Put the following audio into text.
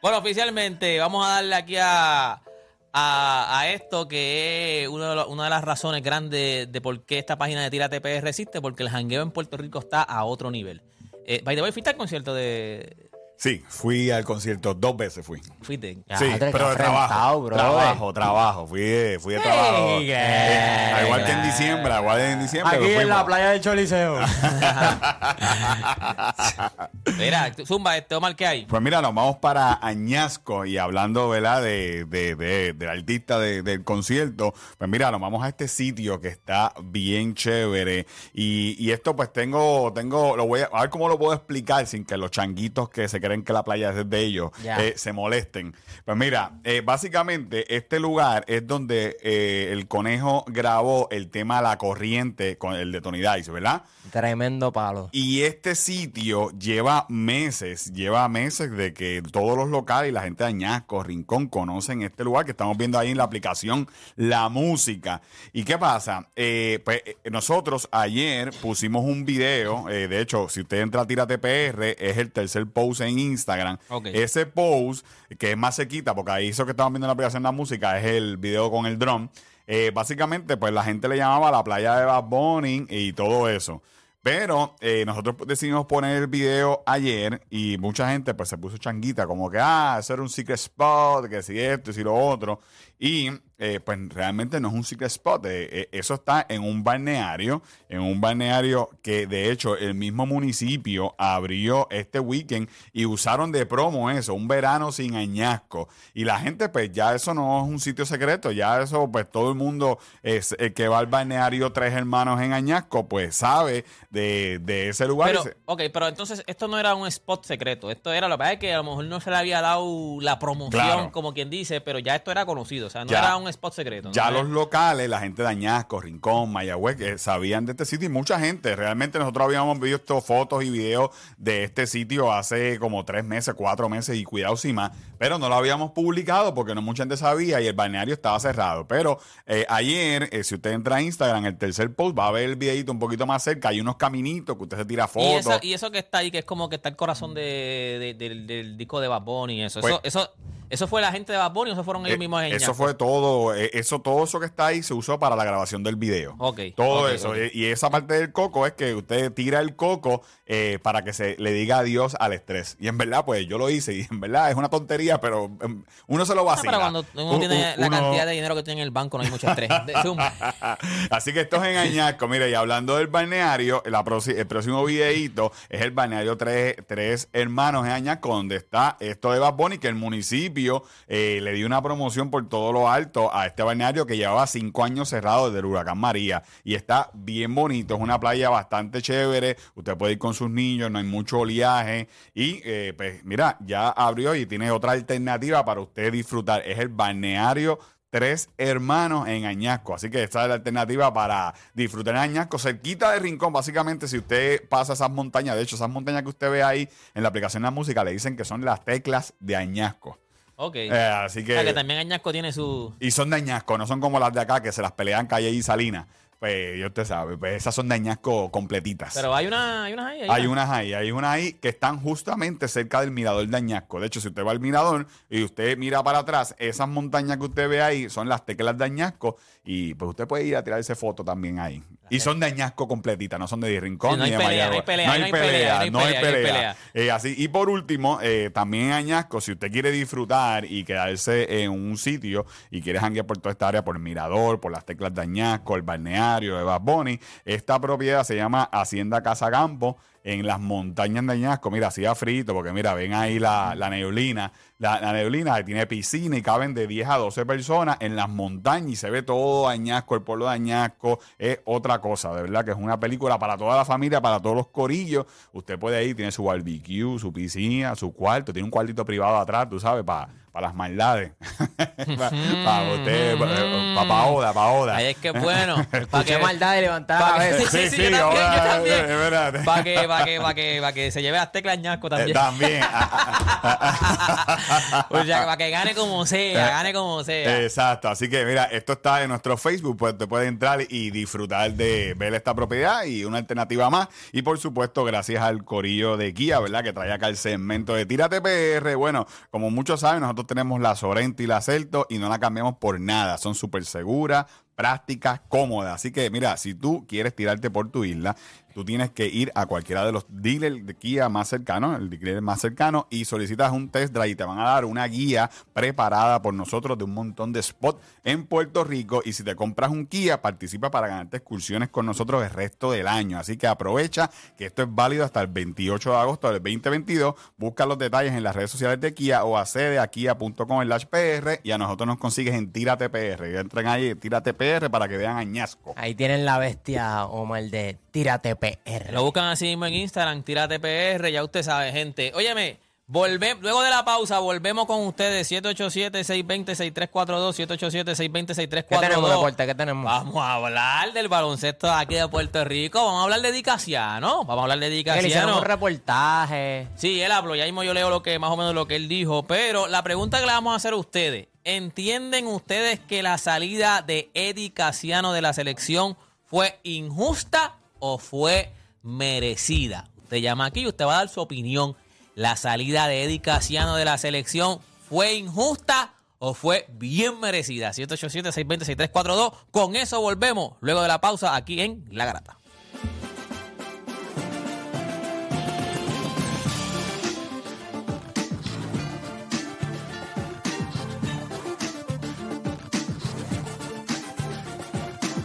Bueno, oficialmente vamos a darle aquí a, a, esto que es una de las razones grandes de por qué esta página de Tira TPR resiste, porque el jangueo en Puerto Rico está a otro nivel. Eh, by the way, ¿fuiste al concierto de... Sí, fui al concierto dos veces fui. ¿Fuiste? Sí, pero de trabajo. brother. trabajo, trabajo. Fui de, fui de trabajo. Eh, al igual que en diciembre, al igual que en diciembre. Aquí en la playa del Choliseo. Mira, Zumba, este Omar, ¿qué hay? Pues mira, nos vamos para Añasco y hablando, ¿verdad? De, de, de- del artista de- del concierto. Pues mira, nos vamos a este sitio que está bien chévere. Y, y esto pues tengo, tengo, lo voy a, a ver cómo lo puedo explicar sin que los changuitos que se creen que la playa es de ellos Ya. eh, se molesten. Pues mira, eh, básicamente este lugar es donde eh, el conejo grabó el tema La Corriente con el de Tony Dice, ¿verdad? Tremendo palo. Y este sitio lleva meses, lleva meses de que todos los locales y la gente de Añasco, Rincón, conocen este lugar que estamos viendo ahí en la aplicación La Música. ¿Y qué pasa? Eh, pues nosotros ayer pusimos un video, de hecho, si usted entra a Tírate PR, es el tercer post en Instagram. Ese post, que es más cerquita, porque ahí eso que estamos viendo en la aplicación La Música es el video con el dron. Eh, básicamente, pues la gente le llamaba la playa de Bad Bunny y todo eso. Pero eh, nosotros decidimos poner el video ayer y mucha gente pues se puso changuita, como que, ah, eso era un secret spot, que si esto y si lo otro. Y eh, pues realmente no es un secret spot, eh, eh, eso está en un balneario, en un balneario que de hecho el mismo municipio abrió este weekend y usaron de promo eso, un verano sin añasco. Y la gente pues ya eso no es un sitio secreto, ya eso pues todo el mundo es, el que va al balneario Tres Hermanos en Añasco pues sabe de, de ese lugar. Pero, ok, pero entonces esto no era un spot secreto. Esto era, lo que pasa es que a lo mejor no se le había dado la promoción, Claro. como quien dice, pero ya esto era conocido. O sea, no Ya. era un spot secreto. ¿no? Ya los locales, la gente de Añasco, Rincón, Mayagüez, que sabían de este sitio y mucha gente. Realmente nosotros habíamos visto fotos y videos de este sitio hace como tres meses, cuatro meses y cuidado sin más, pero no lo habíamos publicado porque no mucha gente sabía y el balneario estaba cerrado. Pero eh, ayer, eh, si usted entra a Instagram, el tercer post, va a ver el videito un poquito más cerca. Hay unos caminitos que usted se tira Y fotos. eso, y eso que está ahí, que es como que está el corazón de, de- del, del disco de Bad Bunny y eso. Pues- eso, eso. ¿Eso fue la gente de Bad Bunny o eso fueron ellos Eh, mismos en Eso fue todo, eh, eso, todo eso que está ahí se usó para la grabación del video. Ok, Todo eso. eh, Y esa parte del coco es que usted tira el coco eh, para que se le diga adiós al estrés. Y en verdad, pues yo lo hice. Y en verdad es una tontería, pero em, uno se lo No, vacila. pero cuando uno tiene la uno- cantidad de dinero que tiene en el banco, no hay mucho estrés. Así que esto es en Añasco. Mire, y hablando del balneario, la el próximo videíto es el balneario Tres, Tres Hermanos en Añasco, donde está esto de Bad Bunny, que el municipio eh, le dio una promoción por todo lo alto a este balneario que llevaba cinco años cerrado desde el huracán María. Y está bien bonito, es una playa bastante chévere. Usted puede ir con sus niños, no hay mucho oleaje. Y eh, pues mira, ya abrió y tiene otra alternativa para usted disfrutar. Es el balneario Tres hermanos en Añasco. Así que esta es la alternativa para disfrutar en Añasco, cerquita de Rincón. Básicamente, si usted pasa esas montañas, de hecho, esas montañas que usted ve ahí en la aplicación de la música, le dicen que son las teclas de Añasco. Ok. Eh, así o sea, que que. también Añasco tiene su... Y son de Añasco, no son como las de acá que se las pelean Calle y Salinas. Pues, ya usted sabe, pues esas son de Añasco completitas. Pero hay una, hay unas ahí. Hay unas ahí, hay unas ahí que están justamente cerca del mirador de Añasco. De hecho, si usted va al mirador y usted mira para atrás, esas montañas que usted ve ahí son las teclas de Añasco y pues usted puede ir a tirarse foto también ahí. Y son de Añasco completitas, no son de Rincón Sí, no ni de pelea, no hay Mayagüez. pelea, no hay pelea, no hay pelea. pelea. Eh, así, y por último, eh, también Añasco, si usted quiere disfrutar y quedarse en un sitio y quiere janguear por toda esta área, por el mirador, por las teclas de Añasco, el balneario de Bad Bunny, esta propiedad se llama Hacienda Casa Campo en las montañas de Añasco. Mira, hacía frito, porque mira, ven ahí la, la neblina. La, neblina tiene piscina y caben de 10 a 12 personas en las montañas y se ve todo Añasco, el pueblo de Añasco. Es otra cosa, de verdad que es una película para toda la familia, para todos los corillos. Usted puede ir, tiene su barbecue, su piscina, su cuarto, tiene un cuartito privado atrás, tú sabes, para las maldades. para usted, para pa Oda, para Oda. Ahí es que bueno. Para que, maldad de levantar. Sí, sí, yo también, yo también. para que, para que, para que, para que se lleve a teclas Ñasco Eh, también. También. O sea, para que gane como sea, gane como sea. Exacto, así que mira, esto está en nuestro Facebook, pues te puedes entrar y disfrutar de ver esta propiedad y una alternativa más. Y por supuesto, gracias al corillo de Guía, ¿verdad? Que trae acá el segmento de Tírate PR. Bueno, como muchos saben, nosotros tenemos la Sorento y la Celto y no la cambiamos por nada. Son súper seguras, prácticas, cómodas. Así que mira, si tú quieres tirarte por tu isla, tú tienes que ir a cualquiera de los dealers de Kia más cercanos, el dealer más cercano, y solicitas un test drive y te van a dar una guía preparada por nosotros de un montón de spots en Puerto Rico. Y si te compras un Kia, participa para ganarte excursiones con nosotros el resto del año. Así que aprovecha que esto es válido hasta el 28 de agosto del 2022. Busca los detalles en las redes sociales de Kia o accede a kia.com PR y a nosotros nos consigues en Tírate PR. Entren ahí, Tírate PR para que vean añasco. Ahí tienen la bestia, Omar, de Tírate PR. Lo buscan así mismo en Instagram, tírate PR, ya usted sabe, gente. Óyeme, volve, luego de la pausa, volvemos con ustedes, 787-620-6342, 787-620-6342. ¿Qué tenemos, deporte? ¿Qué tenemos? Vamos a hablar del baloncesto aquí de Puerto Rico, vamos a hablar de Dicasiano, vamos a hablar de hicieron Dicasiano. un reportaje. Sí, él habló, ya mismo yo leo lo que más o menos lo que él dijo, pero la pregunta que le vamos a hacer a ustedes, ¿entienden ustedes que la salida de Eddie Casiano de la selección fue injusta o fue merecida? Usted llama aquí y usted va a dar su opinión. ¿La salida de Eddie Casiano de la selección fue injusta o fue bien merecida? 787-620-6342. Con eso volvemos luego de la pausa aquí en La Grata.